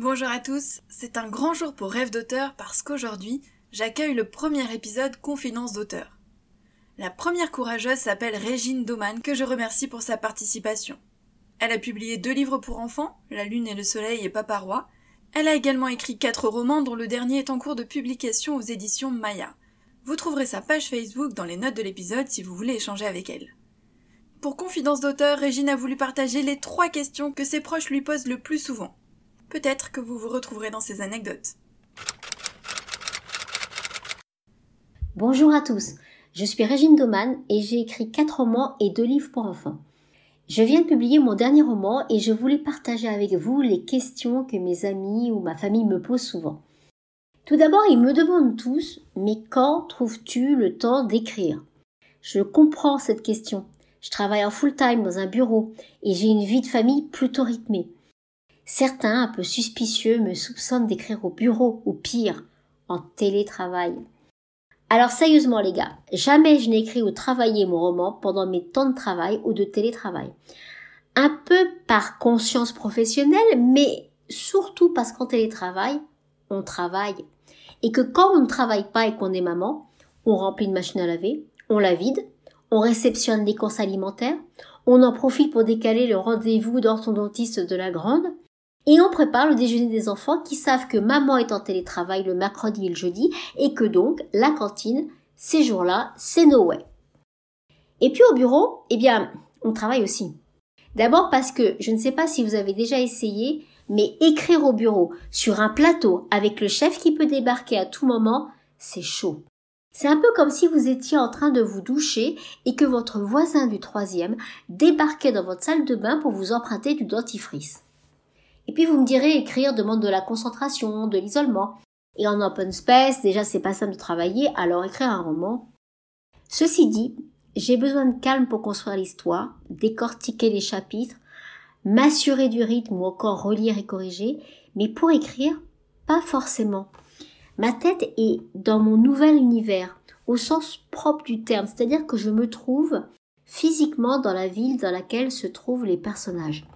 Bonjour à tous, c'est un grand jour pour Rêve d'auteur parce qu'aujourd'hui, j'accueille le premier épisode Confidence d'auteur. La première courageuse s'appelle Régine Doman que je remercie pour sa participation. Elle a publié deux livres pour enfants, La Lune et le Soleil et Papa Roi. Elle a également écrit quatre romans dont le dernier est en cours de publication aux éditions Maya. Vous trouverez sa page Facebook dans les notes de l'épisode si vous voulez échanger avec elle. Pour Confidence d'auteur, Régine a voulu partager les trois questions que ses proches lui posent le plus souvent. Peut-être que vous vous retrouverez dans ces anecdotes. Bonjour à tous, je suis Régine Doman et j'ai écrit quatre romans et deux livres pour enfants. Je viens de publier mon dernier roman et je voulais partager avec vous les questions que mes amis ou ma famille me posent souvent. Tout d'abord, ils me demandent tous, mais quand trouves-tu le temps d'écrire? Je comprends cette question. Je travaille en full-time dans un bureau et j'ai une vie de famille plutôt rythmée. Certains, un peu suspicieux, me soupçonnent d'écrire au bureau, ou pire, en télétravail. Alors sérieusement les gars, jamais je n'ai écrit ou travaillé mon roman pendant mes temps de travail ou de télétravail. Un peu par conscience professionnelle, mais surtout parce qu'en télétravail, on travaille. Et que quand on ne travaille pas et qu'on est maman, on remplit une machine à laver, on la vide, on réceptionne les courses alimentaires, on en profite pour décaler le rendez-vous d'orthodontiste de la grande, et on prépare le déjeuner des enfants qui savent que maman est en télétravail le mercredi et le jeudi et que donc la cantine, ces jours-là, c'est no way. Et puis au bureau, eh bien, on travaille aussi. D'abord parce que je ne sais pas si vous avez déjà essayé, mais écrire au bureau sur un plateau avec le chef qui peut débarquer à tout moment, c'est chaud. C'est un peu comme si vous étiez en train de vous doucher et que votre voisin du troisième débarquait dans votre salle de bain pour vous emprunter du dentifrice. Et puis vous me direz, écrire demande de la concentration, de l'isolement. Et en open space, déjà c'est pas simple de travailler, alors écrire un roman. Ceci dit, j'ai besoin de calme pour construire l'histoire, décortiquer les chapitres, m'assurer du rythme ou encore relire et corriger, mais pour écrire, pas forcément. Ma tête est dans mon nouvel univers, au sens propre du terme, c'est-à-dire que je me trouve physiquement dans la ville dans laquelle se trouvent les personnages.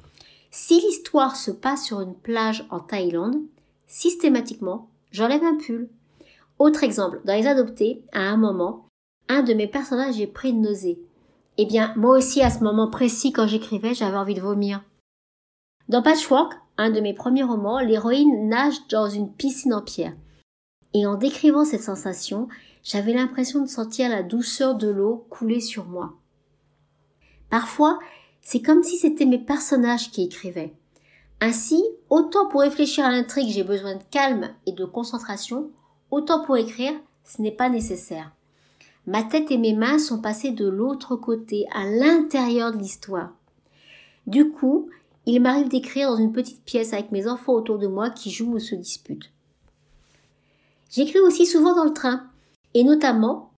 Si l'histoire se passe sur une plage en Thaïlande, systématiquement, j'enlève un pull. Autre exemple, dans les adoptés, à un moment, un de mes personnages est pris de nausée. Eh bien, moi aussi, à ce moment précis, quand j'écrivais, j'avais envie de vomir. Dans Patchwork, un de mes premiers romans, l'héroïne nage dans une piscine en pierre. Et en décrivant cette sensation, j'avais l'impression de sentir la douceur de l'eau couler sur moi. Parfois, c'est comme si c'était mes personnages qui écrivaient. Ainsi, autant pour réfléchir à l'intrigue j'ai besoin de calme et de concentration, autant pour écrire ce n'est pas nécessaire. Ma tête et mes mains sont passées de l'autre côté, à l'intérieur de l'histoire. Du coup, il m'arrive d'écrire dans une petite pièce avec mes enfants autour de moi qui jouent ou se disputent. J'écris aussi souvent dans le train, et notamment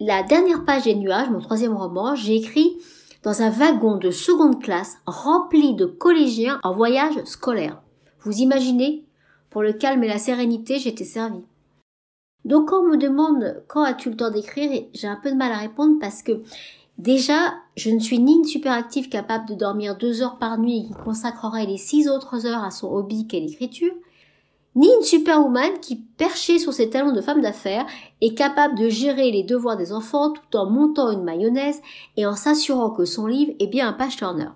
la dernière page des nuages, mon troisième roman, j'ai écrit dans un wagon de seconde classe rempli de collégiens en voyage scolaire. Vous imaginez? Pour le calme et la sérénité, j'étais servie. Donc quand on me demande quand as-tu le temps d'écrire, j'ai un peu de mal à répondre parce que déjà, je ne suis ni une superactive capable de dormir deux heures par nuit et qui consacrerait les six autres heures à son hobby qu'est l'écriture, ni une superwoman qui, perchée sur ses talons de femme d'affaires, est capable de gérer les devoirs des enfants tout en montant une mayonnaise et en s'assurant que son livre est bien un page turner.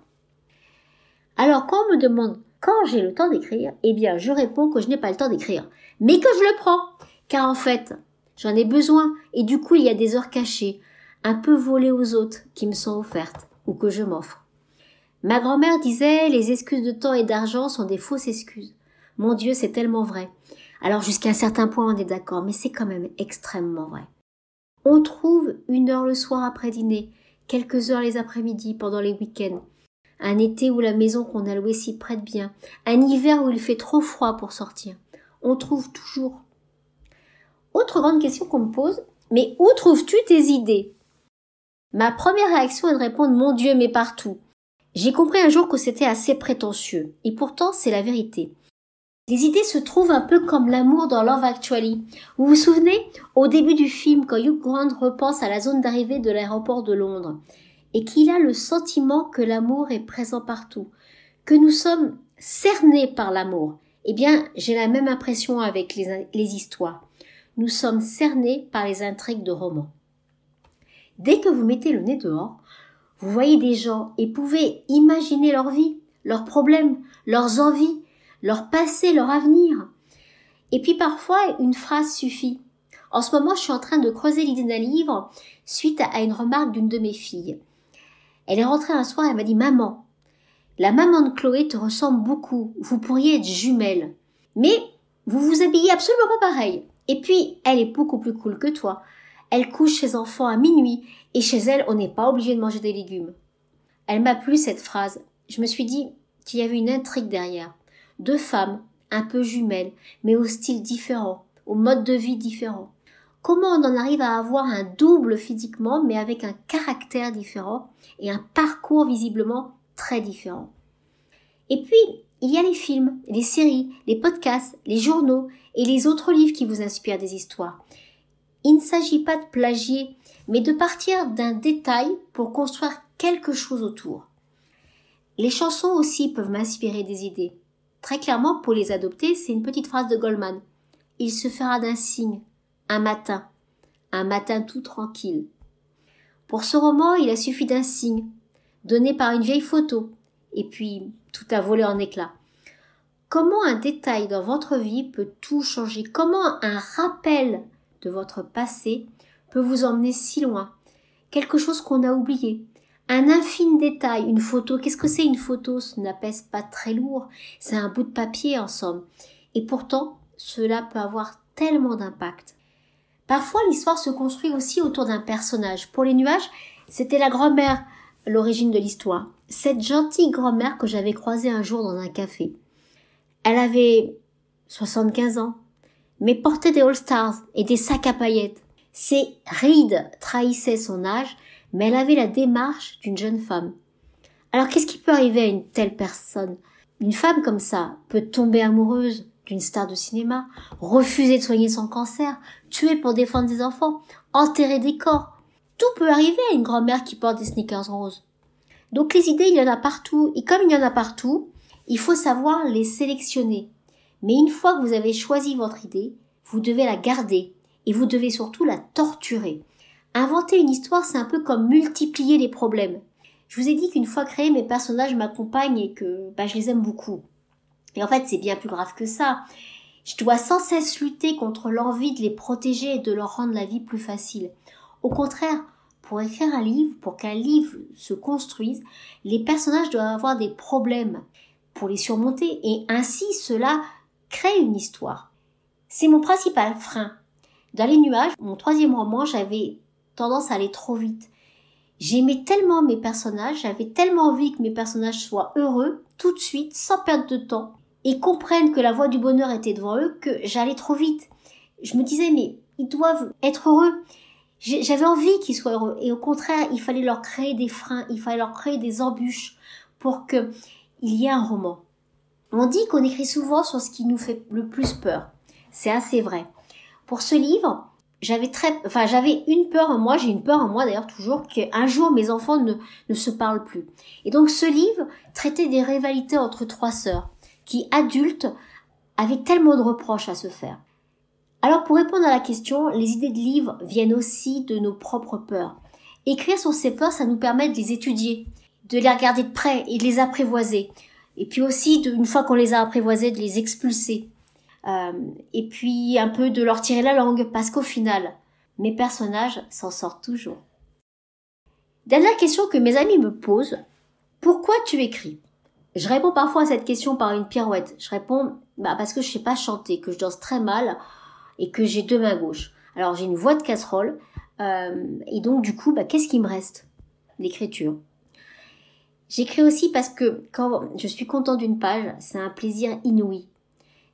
Alors quand on me demande quand j'ai le temps d'écrire, eh bien je réponds que je n'ai pas le temps d'écrire, mais que je le prends, car en fait j'en ai besoin et du coup il y a des heures cachées, un peu volées aux autres qui me sont offertes ou que je m'offre. Ma grand-mère disait les excuses de temps et d'argent sont des fausses excuses. Mon Dieu, c'est tellement vrai. Alors jusqu'à un certain point, on est d'accord, mais c'est quand même extrêmement vrai. On trouve une heure le soir après dîner, quelques heures les après-midi pendant les week-ends. Un été où la maison qu'on a louée s'y prête bien, un hiver où il fait trop froid pour sortir. On trouve toujours. Autre grande question qu'on me pose, mais où trouves-tu tes idées? Ma première réaction est de répondre Mon Dieu, mais partout. J'ai compris un jour que c'était assez prétentieux, et pourtant c'est la vérité. Les idées se trouvent un peu comme l'amour dans Love Actually. Vous vous souvenez? Au début du film quand Hugh Grant repense à la zone d'arrivée de l'aéroport de Londres et qu'il a le sentiment que l'amour est présent partout, que nous sommes cernés par l'amour Eh bien, j'ai la même impression avec les, les histoires. Nous sommes cernés par les intrigues de romans. Dès que vous mettez le nez dehors, vous voyez des gens et pouvez imaginer leur vie, leurs problèmes, leurs envies, leur passé, leur avenir. Et puis parfois, une phrase suffit. En ce moment, je suis en train de creuser l'idée d'un livre suite à une remarque d'une de mes filles. Elle est rentrée un soir, elle m'a dit Maman, la maman de Chloé te ressemble beaucoup, vous pourriez être jumelle. Mais vous vous habillez absolument pas pareil. Et puis, elle est beaucoup plus cool que toi. Elle couche ses enfants à minuit, et chez elle, on n'est pas obligé de manger des légumes. Elle m'a plu cette phrase. Je me suis dit qu'il y avait une intrigue derrière. Deux femmes, un peu jumelles, mais au style différent, au mode de vie différent. Comment on en arrive à avoir un double physiquement, mais avec un caractère différent et un parcours visiblement très différent? Et puis, il y a les films, les séries, les podcasts, les journaux et les autres livres qui vous inspirent des histoires. Il ne s'agit pas de plagier, mais de partir d'un détail pour construire quelque chose autour. Les chansons aussi peuvent m'inspirer des idées. Très clairement, pour les adopter, c'est une petite phrase de Goldman. Il se fera d'un signe, un matin, un matin tout tranquille. Pour ce roman, il a suffi d'un signe, donné par une vieille photo, et puis tout a volé en éclats. Comment un détail dans votre vie peut tout changer? Comment un rappel de votre passé peut vous emmener si loin? Quelque chose qu'on a oublié, un infime détail, une photo. Qu'est-ce que c'est une photo? Ce n'apaise pas très lourd. C'est un bout de papier en somme. Et pourtant, cela peut avoir tellement d'impact. Parfois, l'histoire se construit aussi autour d'un personnage. Pour les nuages, c'était la grand-mère, l'origine de l'histoire. Cette gentille grand-mère que j'avais croisée un jour dans un café. Elle avait 75 ans, mais portait des All-Stars et des sacs à paillettes. Ses rides trahissaient son âge, mais elle avait la démarche d'une jeune femme. Alors qu'est-ce qui peut arriver à une telle personne? Une femme comme ça peut tomber amoureuse d'une star de cinéma, refuser de soigner son cancer, tuer pour défendre ses enfants, enterrer des corps. Tout peut arriver à une grand-mère qui porte des sneakers roses. Donc les idées, il y en a partout, et comme il y en a partout, il faut savoir les sélectionner. Mais une fois que vous avez choisi votre idée, vous devez la garder, et vous devez surtout la torturer. Inventer une histoire, c'est un peu comme multiplier les problèmes. Je vous ai dit qu'une fois créé, mes personnages m'accompagnent et que bah, je les aime beaucoup. Et en fait, c'est bien plus grave que ça. Je dois sans cesse lutter contre l'envie de les protéger et de leur rendre la vie plus facile. Au contraire, pour écrire un livre, pour qu'un livre se construise, les personnages doivent avoir des problèmes pour les surmonter et ainsi cela crée une histoire. C'est mon principal frein. Dans les nuages, mon troisième roman, j'avais tendance à aller trop vite. J'aimais tellement mes personnages, j'avais tellement envie que mes personnages soient heureux tout de suite, sans perdre de temps, et comprennent que la voie du bonheur était devant eux, que j'allais trop vite. Je me disais, mais ils doivent être heureux. J'avais envie qu'ils soient heureux. Et au contraire, il fallait leur créer des freins, il fallait leur créer des embûches pour que il y ait un roman. On dit qu'on écrit souvent sur ce qui nous fait le plus peur. C'est assez vrai. Pour ce livre, j'avais très, enfin, j'avais une peur en moi, j'ai une peur en moi d'ailleurs toujours, qu'un jour mes enfants ne, ne se parlent plus. Et donc ce livre traitait des rivalités entre trois sœurs, qui adultes avaient tellement de reproches à se faire. Alors pour répondre à la question, les idées de livres viennent aussi de nos propres peurs. Écrire sur ces peurs, ça nous permet de les étudier, de les regarder de près et de les apprivoiser. Et puis aussi, de, une fois qu'on les a apprivoisés, de les expulser. Euh, et puis un peu de leur tirer la langue, parce qu'au final, mes personnages s'en sortent toujours. Dernière question que mes amis me posent, pourquoi tu écris? Je réponds parfois à cette question par une pirouette. Je réponds bah parce que je sais pas chanter, que je danse très mal et que j'ai deux mains gauches. Alors j'ai une voix de casserole euh, et donc du coup, bah, qu'est-ce qui me reste? L'écriture. J'écris aussi parce que quand je suis content d'une page, c'est un plaisir inouï.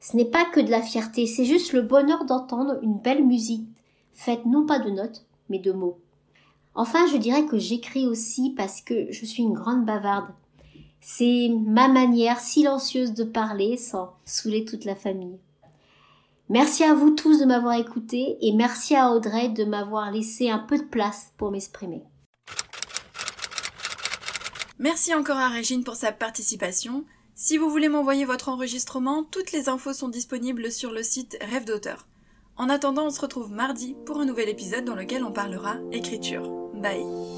Ce n'est pas que de la fierté, c'est juste le bonheur d'entendre une belle musique, faite non pas de notes, mais de mots. Enfin, je dirais que j'écris aussi parce que je suis une grande bavarde. C'est ma manière silencieuse de parler sans saouler toute la famille. Merci à vous tous de m'avoir écouté et merci à Audrey de m'avoir laissé un peu de place pour m'exprimer. Merci encore à Régine pour sa participation Si vous voulez m'envoyer votre enregistrement, toutes les infos sont disponibles sur le site Rêve d'auteur. En attendant, on se retrouve mardi pour un nouvel épisode dans lequel on parlera écriture. Bye